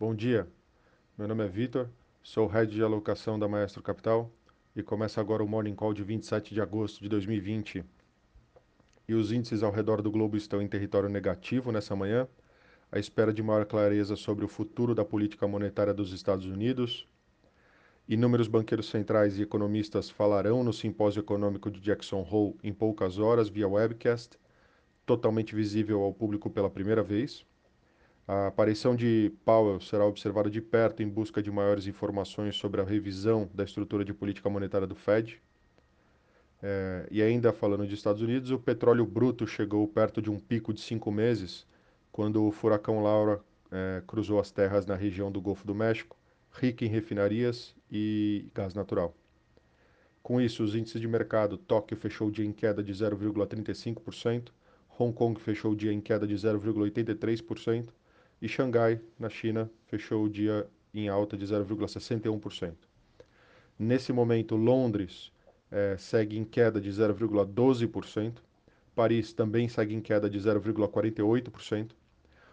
Bom dia, meu nome é Vitor, sou Head de Alocação da Maestro Capital e começa agora o Morning Call de 27 de agosto de 2020. E os índices ao redor do globo estão em território negativo nessa manhã, à espera de maior clareza sobre o futuro da política monetária dos Estados Unidos. Inúmeros banqueiros centrais e economistas falarão no simpósio econômico de Jackson Hole em poucas horas via webcast, totalmente visível ao público pela primeira vez. A aparição de Powell será observada de perto em busca de maiores informações sobre a revisão da estrutura de política monetária do Fed. É, e ainda falando de Estados Unidos, o petróleo bruto chegou perto de um pico de cinco meses, quando o furacão Laura é, cruzou as terras na região do Golfo do México, rica em refinarias e gás natural. Com isso, os índices de mercado, Tóquio fechou o dia em queda de 0,35%, Hong Kong fechou o dia em queda de 0,83%, e Xangai, na China, fechou o dia em alta de 0,61%. Nesse momento, Londres eh, segue em queda de 0,12%, Paris também segue em queda de 0,48%,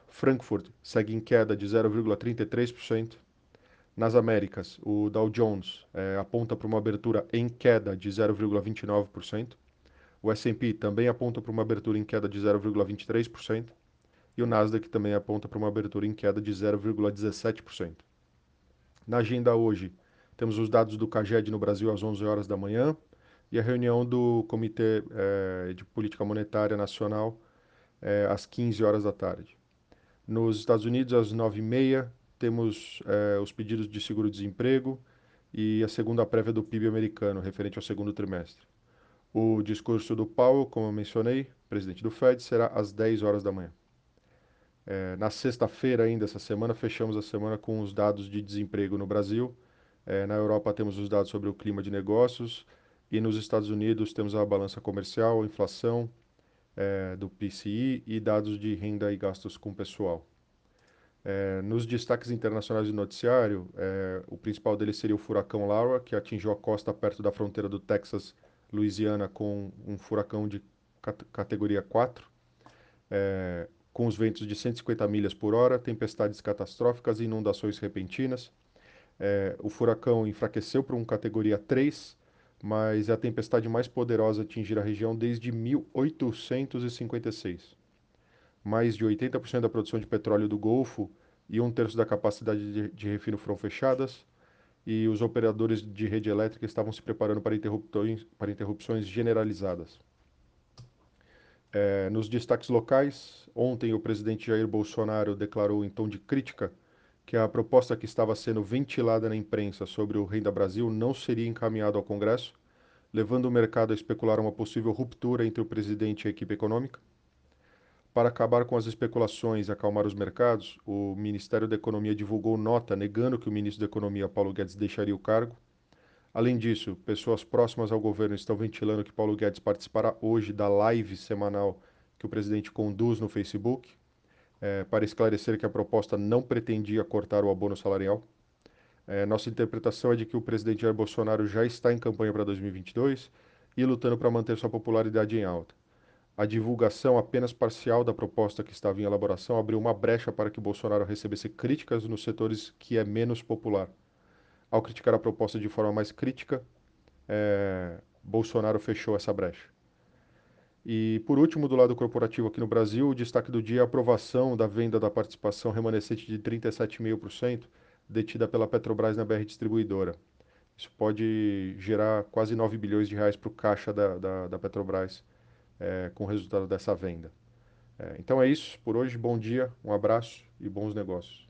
Frankfurt segue em queda de 0,33%. Nas Américas, o Dow Jones eh, aponta para uma abertura em queda de 0,29%, o S&P também aponta para uma abertura em queda de 0,23%, e o Nasdaq também aponta para uma abertura em queda de 0,17%. Na agenda hoje, temos os dados do CAGED no Brasil às 11 horas da manhã e a reunião do Comitê eh, de Política Monetária Nacional eh, às 15 horas da tarde. Nos Estados Unidos, às 9h30, temos eh, os pedidos de seguro-desemprego e a segunda prévia do PIB americano, referente ao segundo trimestre. O discurso do Powell, como eu mencionei, presidente do Fed, será às 10 horas da manhã. É, na sexta-feira ainda, essa semana, fechamos a semana com os dados de desemprego no Brasil. É, na Europa temos os dados sobre o clima de negócios e nos Estados Unidos temos a balança comercial, inflação é, do PCI e dados de renda e gastos com pessoal. É, nos destaques internacionais do noticiário, é, o principal deles seria o furacão Laura, que atingiu a costa perto da fronteira do Texas, Louisiana, com um furacão de categoria 4. É, com os ventos de 150 milhas por hora, tempestades catastróficas e inundações repentinas. É, o furacão enfraqueceu para uma categoria 3, mas é a tempestade mais poderosa a atingir a região desde 1856. Mais de 80% da produção de petróleo do Golfo e um terço da capacidade de, de refino foram fechadas, e os operadores de rede elétrica estavam se preparando para interrupções, para interrupções generalizadas. É, nos destaques locais, ontem o presidente Jair Bolsonaro declarou em tom de crítica que a proposta que estava sendo ventilada na imprensa sobre o Renda Brasil não seria encaminhada ao Congresso, levando o mercado a especular uma possível ruptura entre o presidente e a equipe econômica. Para acabar com as especulações e acalmar os mercados, o Ministério da Economia divulgou nota negando que o ministro da Economia, Paulo Guedes, deixaria o cargo Além disso, pessoas próximas ao governo estão ventilando que Paulo Guedes participará hoje da live semanal que o presidente conduz no Facebook, é, para esclarecer que a proposta não pretendia cortar o abono salarial. É, nossa interpretação é de que o presidente Jair Bolsonaro já está em campanha para 2022 e lutando para manter sua popularidade em alta. A divulgação apenas parcial da proposta que estava em elaboração abriu uma brecha para que Bolsonaro recebesse críticas nos setores que é menos popular. Ao criticar a proposta de forma mais crítica, é, Bolsonaro fechou essa brecha. E, por último, do lado corporativo aqui no Brasil, o destaque do dia é a aprovação da venda da participação remanescente de 37,5% detida pela Petrobras na BR Distribuidora. Isso pode gerar quase 9 bilhões de reais para o caixa da, da, da Petrobras é, com o resultado dessa venda. É, então é isso por hoje. Bom dia, um abraço e bons negócios.